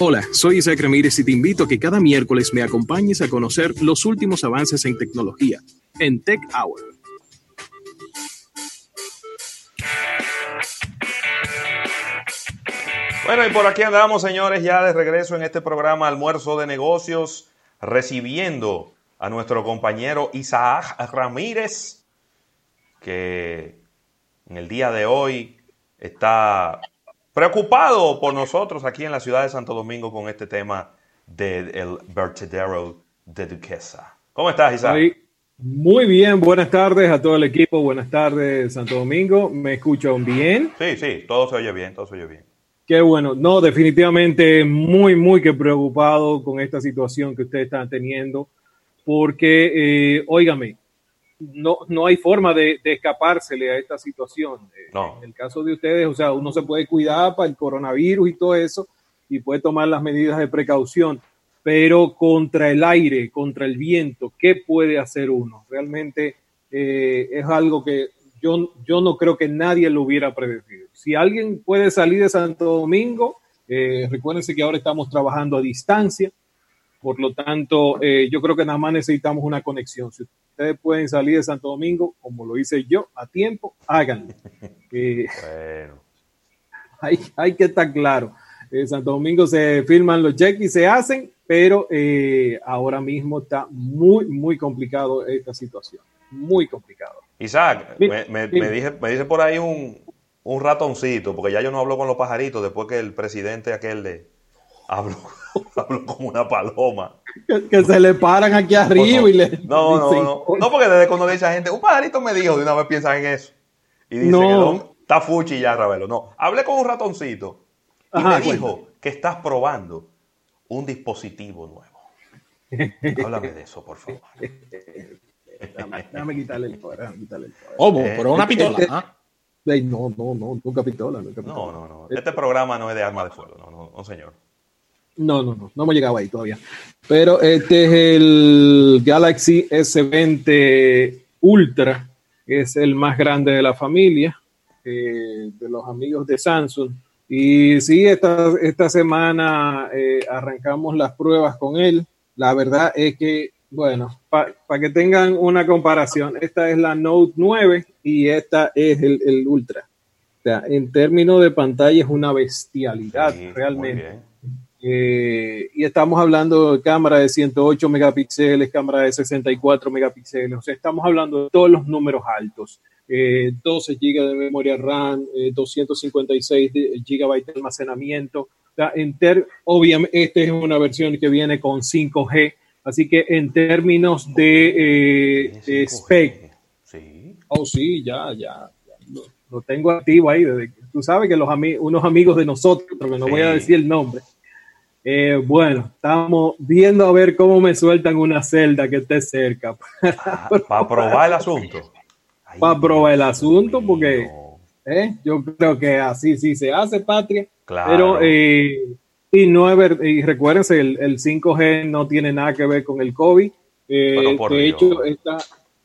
Hola, soy Isaac Ramírez y te invito a que cada miércoles me acompañes a conocer los últimos avances en tecnología en Tech Hour. Bueno, y por aquí andamos, señores, ya de regreso en este programa Almuerzo de Negocios, recibiendo a nuestro compañero Isaac Ramírez, que en el día de hoy está preocupado por nosotros aquí en la ciudad de Santo Domingo con este tema del vertedero de Duquesa. ¿Cómo estás, Isaac? Muy bien, buenas tardes a todo el equipo, buenas tardes Santo Domingo, ¿me escuchan bien? Sí, sí, todo se oye bien, todo se oye bien. Qué bueno, no, definitivamente muy, muy que preocupado con esta situación que ustedes están teniendo, porque, eh, óigame, no, no hay forma de, escapársele a esta situación. Eh, en el caso de ustedes, o sea, uno se puede cuidar para el coronavirus y todo eso y puede tomar las medidas de precaución, pero contra el aire, contra el viento, ¿qué puede hacer uno? Realmente eh, es algo que yo, yo no creo que nadie lo hubiera predecido. Si alguien puede salir de Santo Domingo, eh, recuérdense que ahora estamos trabajando a distancia, por lo tanto, eh, yo creo que nada más necesitamos una conexión. Si ustedes pueden salir de Santo Domingo, como lo hice yo, a tiempo, háganlo. Eh, bueno. hay, hay, que estar claro. En Santo Domingo se firman los cheques y se hacen, pero eh, ahora mismo está muy, muy complicado esta situación. Muy complicado. Isaac, me, me, dice, me dice por ahí un, un ratoncito, porque ya yo no hablo con los pajaritos después que el presidente aquel de hablo, hablo como una paloma. Que, se le paran aquí arriba y le. No, no, no. No, porque desde cuando dice a gente, un pajarito me dijo, de una vez piensan en eso. Y dice no. está fuchi ya, Ravelo. No, hablé con un ratoncito y me dijo que estás probando un dispositivo nuevo. Háblame de eso, por favor. Déjame, quitarle el poder. Déjame quitarle el poder. ¿Cómo? Eh, ¿Pero una pistola? Este, ¿ah? No, no, no, nunca pistola, nunca pistola. No, no, no. Este programa no es de arma de fuego, no, no, no señor. No, no, no, no hemos llegado ahí todavía. Pero este es el Galaxy S20 Ultra, es el más grande de la familia, eh, de los amigos de Samsung. Y sí, esta, esta semana eh, arrancamos las pruebas con él. La verdad es que, bueno, para que tengan una comparación, esta es la Note 9 y esta es el, el Ultra. O sea, en términos de pantalla es una bestialidad realmente. Eh, y estamos hablando de cámara de 108 megapíxeles, cámara de 64 megapíxeles, o sea, estamos hablando de todos los números altos. 12 eh, GB de memoria RAM, 256 eh, GB de almacenamiento. O sea, obviamente, esta es una versión que viene con 5G, así que en términos de, spec, sí. oh sí, ya, ya, lo, tengo activo ahí. tú sabes que los unos amigos de nosotros, pero no voy a decir el nombre, eh, bueno, estamos viendo a ver cómo me sueltan una celda que esté cerca. Para probar el asunto. Para probar el asunto, porque eh, yo creo que así sí se hace, Patria. Claro. Pero, eh, y, no y recuérdense, el, 5G no tiene nada que ver con el COVID. de hecho, esta,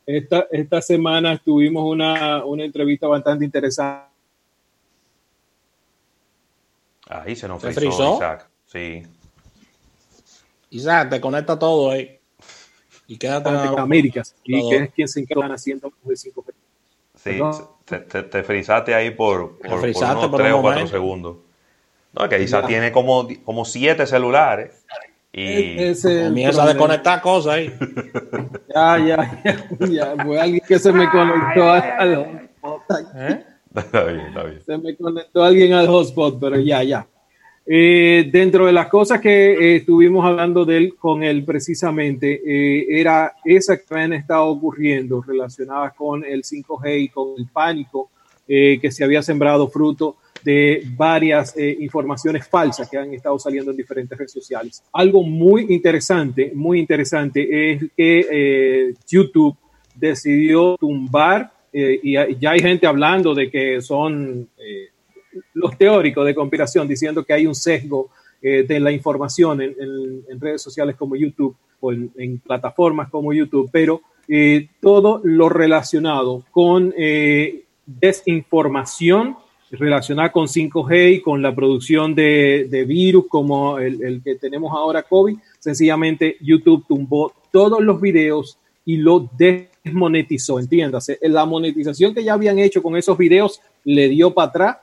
esta, esta semana tuvimos una, una entrevista bastante interesante. Ahí se nos frizó, Sí. Isaac, te conecta todo ahí. Y quédate en Américas. Y que es quien se encarga haciendo de 5 Sí, te, te, frizaste ahí por, por, unos 3 o 4 segundos. No, que Isaac tiene como, como siete celulares. Y Ese comienza a desconectar cosas ahí. ya, ya, ya, ya. Fue alguien que se me conectó al hotspot. ¿Eh? Está bien, está bien. Se me conectó alguien al hotspot, pero ya, ya. Eh, dentro de las cosas que eh, estuvimos hablando de él, con él precisamente, eh, era esa que han estado ocurriendo relacionadas con el 5G y con el pánico que se había sembrado fruto de varias informaciones falsas que han estado saliendo en diferentes redes sociales. Algo muy interesante, muy interesante es que YouTube decidió tumbar, y ya hay gente hablando de que son los teóricos de conspiración diciendo que hay un sesgo eh, de la información en, redes sociales como YouTube o en, plataformas como YouTube, pero eh, todo lo relacionado con eh, desinformación relacionada con 5G y con la producción de, virus como el, el, que tenemos ahora COVID, sencillamente YouTube tumbó todos los videos y lo desmonetizó, entiéndase. La monetización que ya habían hecho con esos videos le dio para atrás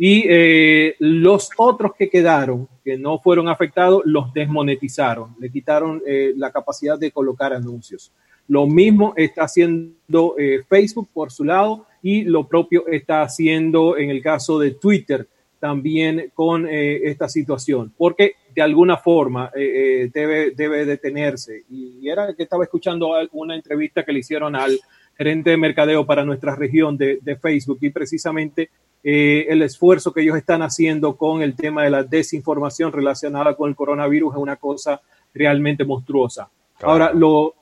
y eh, los otros que quedaron, que no fueron afectados, los desmonetizaron, le quitaron eh, la capacidad de colocar anuncios. Lo mismo está haciendo eh, Facebook por su lado y lo propio está haciendo en el caso de Twitter también con esta situación, porque de alguna forma debe, debe detenerse. Y era que estaba escuchando una entrevista que le hicieron al gerente de mercadeo para nuestra región de Facebook y precisamente eh, el esfuerzo que ellos están haciendo con el tema de la desinformación relacionada con el coronavirus es una cosa realmente monstruosa. Ahora, lo,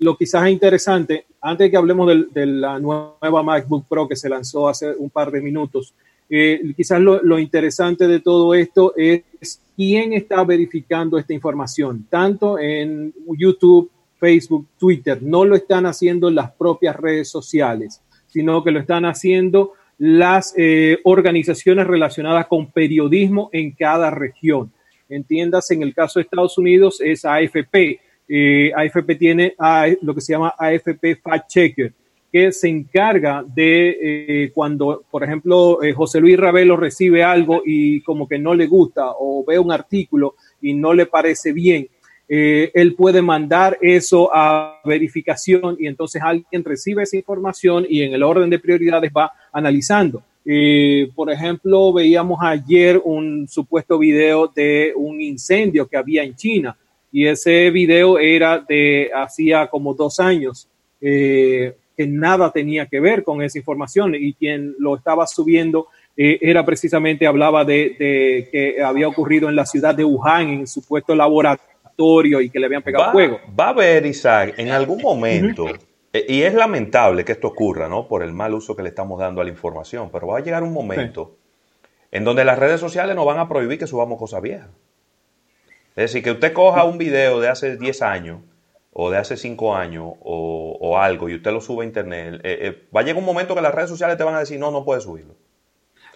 lo quizás interesante, antes de que hablemos de, la nueva MacBook Pro que se lanzó hace un par de minutos, eh, quizás lo, lo, interesante de todo esto es quién está verificando esta información, tanto en YouTube, Facebook, Twitter. No lo están haciendo las propias redes sociales, sino que lo están haciendo las eh, organizaciones relacionadas con periodismo en cada región. Entiendas, en el caso de Estados Unidos es AFP. Eh, AFP tiene lo que se llama AFP Fact Checker, que se encarga de eh, cuando, por ejemplo, José Luis Ravelo recibe algo y como que no le gusta o ve un artículo y no le parece bien, eh, él puede mandar eso a verificación y entonces alguien recibe esa información y en el orden de prioridades va analizando. Eh, por ejemplo, veíamos ayer un supuesto video de un incendio que había en China y ese video era de hacía como dos años. Eh, que nada tenía que ver con esa información y quien lo estaba subiendo era precisamente, hablaba de, que había ocurrido en la ciudad de Wuhan, en supuesto laboratorio y que le habían pegado fuego. Va a haber, Isaac, en algún momento, e, y es lamentable que esto ocurra, ¿no? Por el mal uso que le estamos dando a la información, pero va a llegar un momento en donde las redes sociales nos van a prohibir que subamos cosas viejas. Es decir, que usted coja un video de hace 10 años o de hace 5 años o, algo y usted lo sube a internet, eh, eh, va a llegar un momento que las redes sociales te van a decir, no, no puedes subirlo.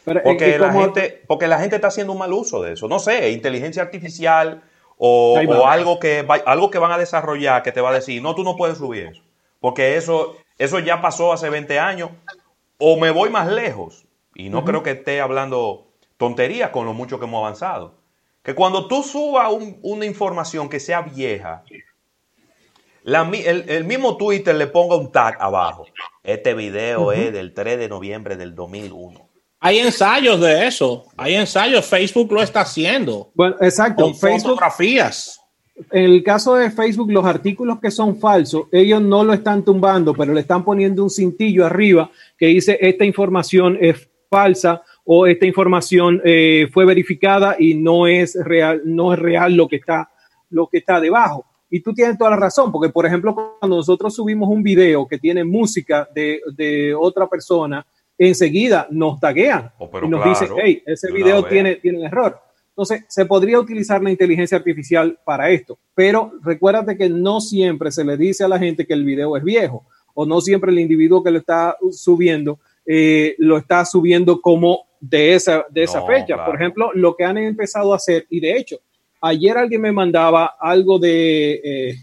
porque, la gente, porque la gente está haciendo un mal uso de eso. No sé, inteligencia artificial o, algo, que algo que van a desarrollar que te va a decir, no, tú no puedes subir eso, porque eso, eso ya pasó hace 20 años, o me voy más lejos, y no creo que esté hablando tonterías con lo mucho que hemos avanzado, que cuando tú subas una información que sea vieja, el, el, mismo Twitter le ponga un tag abajo. Este video es del 3 de noviembre del 2001. Hay ensayos de eso. Hay ensayos. Facebook lo está haciendo. Bueno, exacto. Con fotografías. En el caso de Facebook, los artículos que son falsos, ellos no lo están tumbando, pero le están poniendo un cintillo arriba que dice esta información es falsa o esta información eh, fue verificada y no es real, no es real lo que está, lo que está debajo. Y tú tienes toda la razón, porque por ejemplo, cuando nosotros subimos un video que tiene música de, de otra persona, enseguida nos taguean oh, y nos dicen, hey, ese video tiene, tiene un error. Entonces, se podría utilizar la inteligencia artificial para esto, pero recuérdate que no siempre se le dice a la gente que el video es viejo o no siempre el individuo que lo está subiendo eh, lo está subiendo como de esa, de esa fecha. Por ejemplo, lo que han empezado a hacer, y de hecho, ayer alguien me mandaba algo de, eh,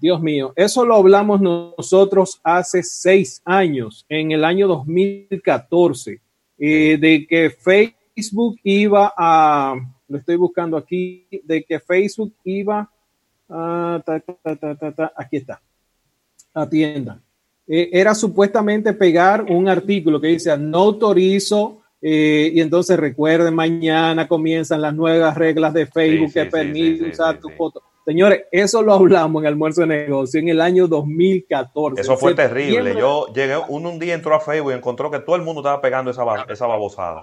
Dios mío, eso lo hablamos nosotros hace seis años, en el año 2014, eh, de que Facebook iba a, lo estoy buscando aquí, de que Facebook iba a, aquí está, atienda. Eh, era supuestamente pegar un artículo que dice, no autorizo, eh, y entonces recuerden, mañana comienzan las nuevas reglas de Facebook que permiten usar tu foto Señores, eso lo hablamos en Almuerzo de Negocio en el año 2014. Eso fue terrible. Yo llegué, uno un día entró a Facebook y encontró que todo el mundo estaba pegando esa, esa babosada.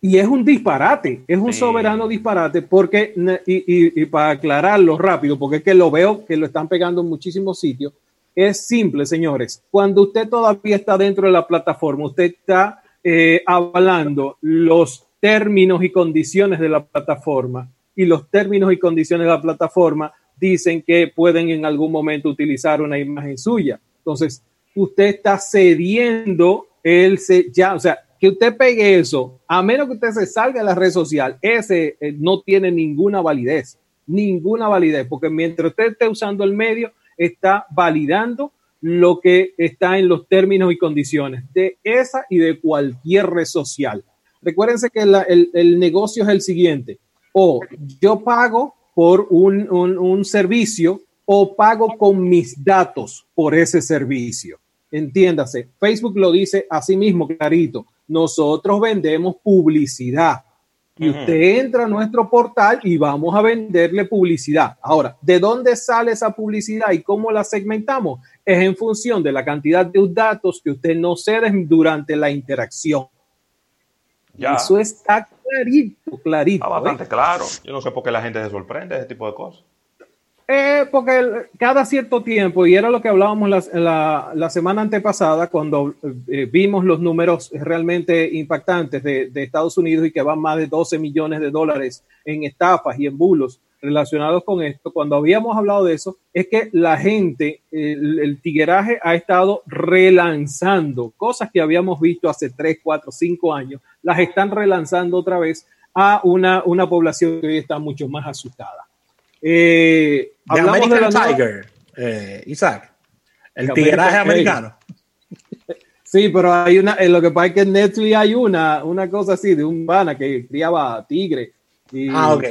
Y es un disparate, es un soberano disparate, porque, y, y, para aclararlo rápido, porque es que lo veo que lo están pegando en muchísimos sitios, es simple, señores. Cuando usted todavía está dentro de la plataforma, usted está eh, hablando los términos y condiciones de la plataforma y los términos y condiciones de la plataforma dicen que pueden en algún momento utilizar una imagen suya. Entonces, usted está cediendo el ya, o sea, que usted pegue eso, a menos que usted se salga de la red social, ese eh, no tiene ninguna validez, ninguna validez, porque mientras usted esté usando el medio, está validando lo que está en los términos y condiciones de esa y de cualquier red social. Recuérdense que el, negocio es el siguiente, o yo pago por un, un servicio o pago con mis datos por ese servicio. Entiéndase, Facebook lo dice así mismo, clarito. Nosotros vendemos publicidad. Y usted entra a nuestro portal y vamos a venderle publicidad. Ahora, ¿de dónde sale esa publicidad y cómo la segmentamos? Es en función de la cantidad de datos que usted nos cede durante la interacción. Eso está clarito, clarito. Está bastante claro. Yo no sé por qué la gente se sorprende de ese tipo de cosas. Eh, porque cada cierto tiempo, y era lo que hablábamos la, la, semana antepasada, cuando eh, vimos los números realmente impactantes de, de, Estados Unidos y que van más de 12 millones de dólares en estafas y en bulos relacionados con esto, cuando habíamos hablado de eso, es que la gente, el, el tigueraje ha estado relanzando cosas que habíamos visto hace 3, 4, 5 años, las están relanzando otra vez a una, una población que hoy está mucho más asustada. Eh, American Tiger, eh, Isaac. El tigreaje americano. Sí, pero hay una, lo que pasa es que en Netflix hay una, una cosa así de un pana que criaba tigre. Ah, ok.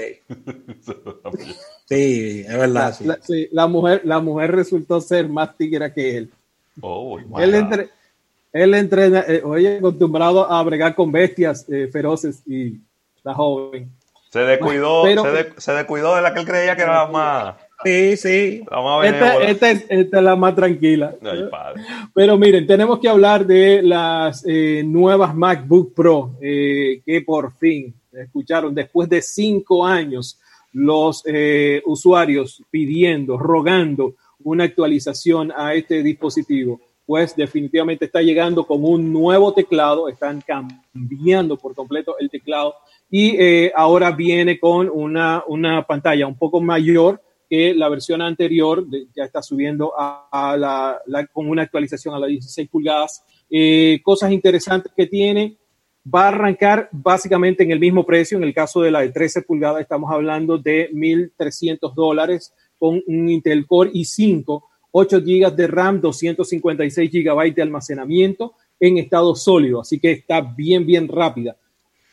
sí, es verdad. La, sí. la, mujer, la mujer resultó ser más tigre que él. Oh, él, entre, él entrena, eh, oye, acostumbrado a bregar con bestias eh, feroces y la joven. Se descuidó, se, descuidó de la que él creía que era más. Sí, sí. Esta, es, la más tranquila. Pero miren, tenemos que hablar de las eh, nuevas MacBook Pro eh, que por fin escucharon después de cinco años los eh, usuarios pidiendo, rogando una actualización a este dispositivo. Pues definitivamente está llegando con un nuevo teclado, están cambiando por completo el teclado y eh, ahora viene con una, una, pantalla un poco mayor que la versión anterior, ya está subiendo a, la, con una actualización a las 16 pulgadas. Eh, cosas interesantes que tiene, va a arrancar básicamente en el mismo precio, en el caso de la de 13 pulgadas estamos hablando de 1.300 dólares con un Intel Core i5, 8 GB de RAM, 256 GB de almacenamiento en estado sólido, así que está bien, bien rápida.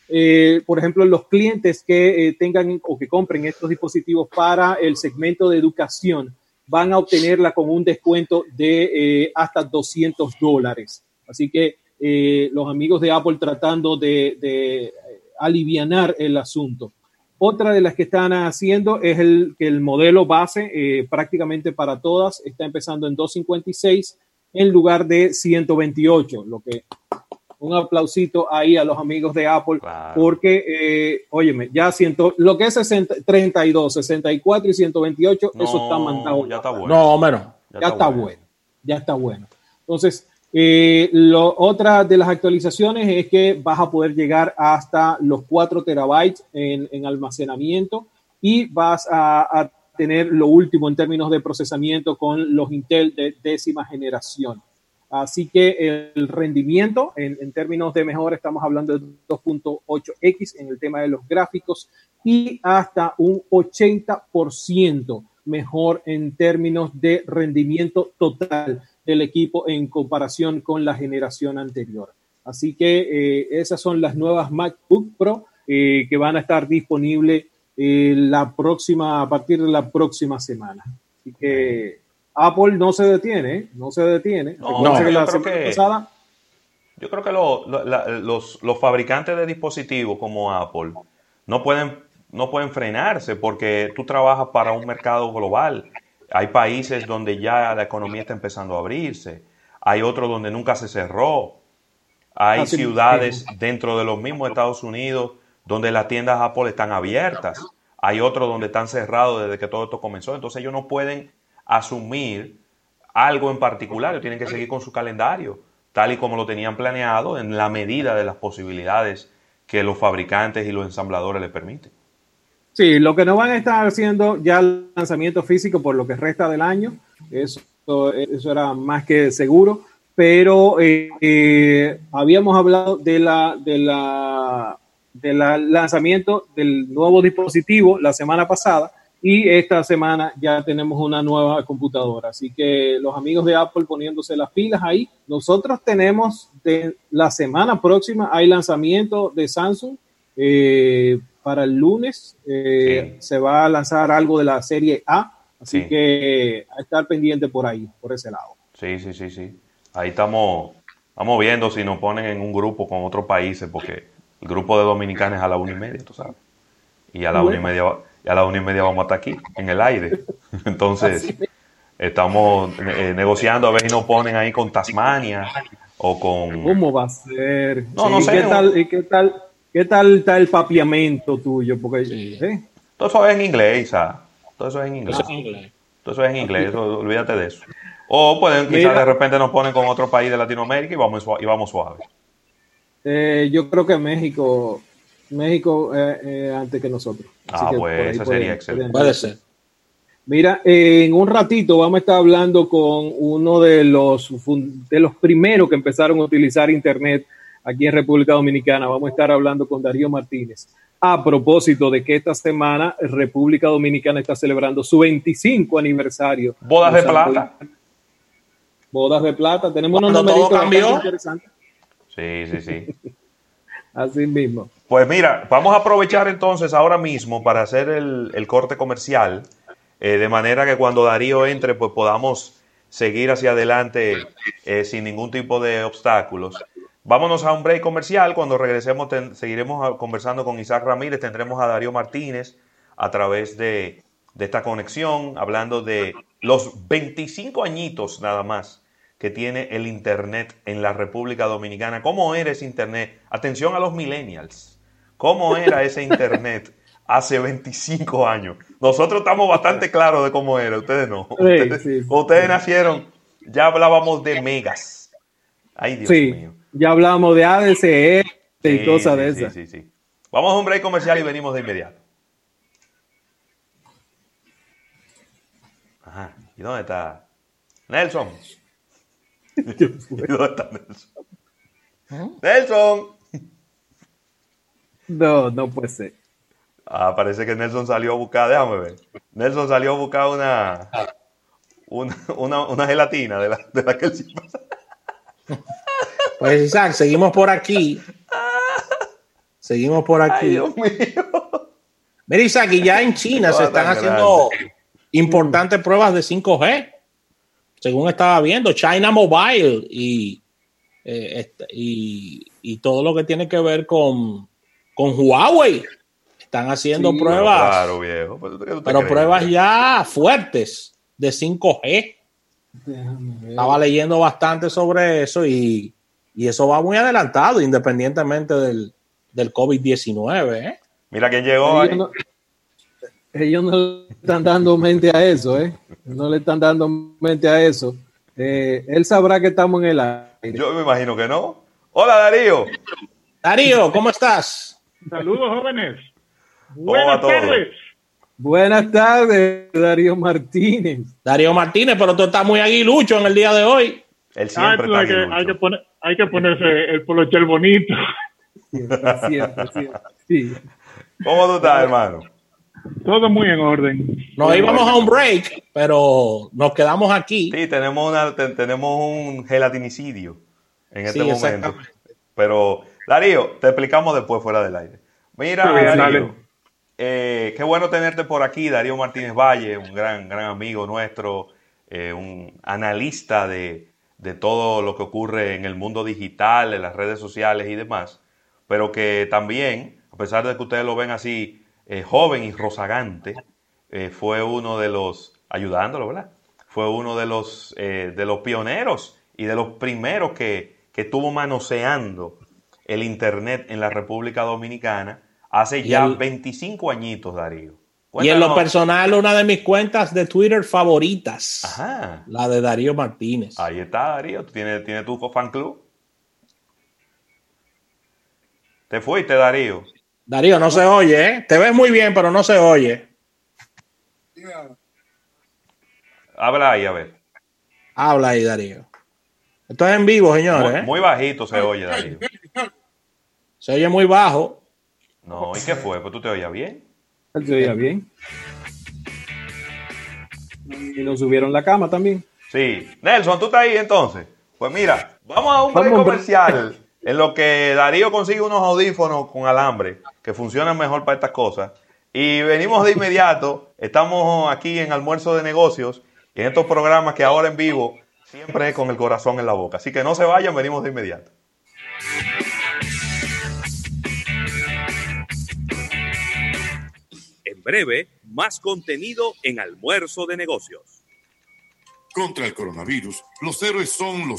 Eh, por ejemplo, los clientes que eh, tengan o que compren estos dispositivos para el segmento de educación van a obtenerla con un descuento de eh, hasta 200 dólares. Así que los amigos de Apple tratando de, de alivianar el asunto. Otra de las que están haciendo es el que el modelo base prácticamente para todas está empezando en 256 en lugar de 128, lo que un aplausito ahí a los amigos de Apple, porque, eh, óyeme, ya siento, lo que es 32, 64 y 128, eso está mandado. Ya está bueno. No, menos. Ya, está, bueno. Ya está bueno. Entonces, eh, lo, otra de las actualizaciones es que vas a poder llegar hasta los 4 terabytes en, almacenamiento y vas a, tener lo último en términos de procesamiento con los Intel de décima generación. Así que el rendimiento en, términos de mejor estamos hablando de 2.8x en el tema de los gráficos y hasta un 80% mejor en términos de rendimiento total del equipo en comparación con la generación anterior. Así que eh, esas son las nuevas MacBook Pro eh, que van a estar disponibles eh, la próxima, a partir de la próxima semana. Así que Apple no se detiene, no se detiene. No, yo, creo que, yo, creo que, los, los, fabricantes de dispositivos como Apple no pueden, no pueden frenarse porque tú trabajas para un mercado global. Hay países donde ya la economía está empezando a abrirse. Hay otros donde nunca se cerró. Hay ciudades dentro de los mismos Estados Unidos donde las tiendas Apple están abiertas. Hay otros donde están cerrados desde que todo esto comenzó. Entonces ellos no pueden asumir algo en particular, tienen que seguir con su calendario, tal y como lo tenían planeado, en la medida de las posibilidades que los fabricantes y los ensambladores les permiten. Sí, lo que no van a estar haciendo ya el lanzamiento físico por lo que resta del año, eso, eso era más que seguro, pero eh, eh, habíamos hablado de la, de la del lanzamiento del nuevo dispositivo la semana pasada y esta semana ya tenemos una nueva computadora. Así que los amigos de Apple poniéndose las pilas ahí. Nosotros tenemos de la semana próxima, hay lanzamiento de Samsung. Eh, para el lunes eh, se va a lanzar algo de la serie A. Así que a estar pendiente por ahí, por ese lado. Sí, sí, sí, sí. Ahí estamos, estamos viendo si nos ponen en un grupo con otros países, porque el grupo de dominicanos a la una y media, tú sabes. Y a la una y media y a la una y media vamos a estar aquí, en el aire. Entonces, estamos eh, negociando a ver si nos ponen ahí con Tasmania o con... ¿Cómo va a ser? No, no sé. ¿Qué tal, y qué tal, qué tal está el papiamento tuyo? Porque, ¿eh? Todo eso es en inglés, Todo eso es en inglés. Todo eso es en inglés, olvídate de eso. O pueden, quizás de repente nos ponen con otro país de Latinoamérica y vamos, y vamos suave. Eh, yo creo que México México eh, eh, antes que nosotros. ah, pues eso sería excelente. Puede ser. Mira, en un ratito vamos a estar hablando con uno de los, de los primeros que empezaron a utilizar Internet aquí en República Dominicana. Vamos a estar hablando con Darío Martínez. A propósito de que esta semana República Dominicana está celebrando su 25 aniversario. Bodas de plata. Bodas de plata. Tenemos unos numeritos interesantes. Sí, sí, sí. Así mismo. Pues mira, vamos a aprovechar entonces ahora mismo para hacer el, corte comercial, eh, de manera que cuando Darío entre, pues podamos seguir hacia adelante eh, sin ningún tipo de obstáculos. Vámonos a un break comercial. Cuando regresemos, seguiremos conversando con Isaac Ramírez. Tendremos a Darío Martínez a través de, de esta conexión, hablando de los 25 añitos nada más que tiene el Internet en la República Dominicana. ¿Cómo era ese Internet? Atención a los millennials. ¿Cómo era ese Internet hace 25 años? Nosotros estamos bastante claros de cómo era, ustedes no. ustedes, nacieron, ya hablábamos de megas. Ay, Dios mío. Ya hablábamos de ADCE y cosas de esas. Sí, sí, sí. Vamos a un break comercial y venimos de inmediato. Ajá. ¿Y dónde está? Nelson. ¿Dónde está Nelson? ¿Eh? Nelson. No, no puede ser. Ah, parece que Nelson salió a buscar, déjame ver. Nelson salió a buscar una, una, una, gelatina de la, de la que él sí pasa. Pues Isaac, seguimos por aquí. Seguimos por aquí. Ay, Dios mío. Mira, Isaac, y ya en China se están haciendo importantes pruebas de 5G según estaba viendo, China Mobile y, eh, y, todo lo que tiene que ver con, con Huawei. Están haciendo pruebas. Claro, viejo. Pero, pruebas ya fuertes de 5G. Estaba leyendo bastante sobre eso y, eso va muy adelantado, independientemente del, del COVID-19. ¿eh? Mira quién llegó ahí ellos no le están dando mente a eso, ¿eh? No le están dando mente a eso. Eh, él sabrá que estamos en el aire. Yo me imagino que no. Hola, Darío. Darío, ¿cómo estás? Saludos, jóvenes. Buenas tardes. Buenas tardes, Darío Martínez. Darío Martínez, pero tú estás muy aguilucho en el día de hoy. Él siempre está hay, que, hay, que poner, hay que ponerse el polochel bonito. Siempre, siempre, siempre. Sí. ¿Cómo tú estás, hermano? Todo muy en orden. Nos íbamos a un break, pero nos quedamos aquí. Sí, tenemos, una, tenemos un gelatinicidio en este momento. Pero, Darío, te explicamos después fuera del aire. Mira, Darío, eh, qué bueno tenerte por aquí, Darío Martínez Valle, un gran, gran amigo nuestro, eh, un analista de, de todo lo que ocurre en el mundo digital, en las redes sociales y demás, pero que también, a pesar de que ustedes lo ven así, eh, joven y rozagante, eh, fue uno de los, ayudándolo, ¿verdad? Fue uno de los, eh, de los pioneros y de los primeros que, que estuvo manoseando el Internet en la República Dominicana hace ya 25 añitos, Darío. Y en lo personal, una de mis cuentas de Twitter favoritas, la de Darío Martínez. Ahí está, Darío. ¿Tienes, ¿Tienes tu fan club? ¿Te fuiste, Darío? Darío, no se oye, ¿eh? Te ves muy bien, pero no se oye. Habla ahí, a ver. Habla ahí, Darío. Esto es en vivo, señores. Muy, ¿eh? muy bajito se oye, Darío. Se oye muy bajo. No, ¿y qué fue? Pues tú te oías bien. Él se veía bien. Y nos subieron la cama también. Sí. Nelson, ¿tú estás ahí entonces? Pues mira, vamos a un break comercial en lo que Darío consigue unos audífonos con alambre que funcionan mejor para estas cosas. Y venimos de inmediato. Estamos aquí en Almuerzo de Negocios y en estos programas que ahora en vivo siempre con el corazón en la boca. Así que no se vayan, venimos de inmediato. Breve, más contenido en Almuerzo de Negocios. Contra el coronavirus, los héroes son los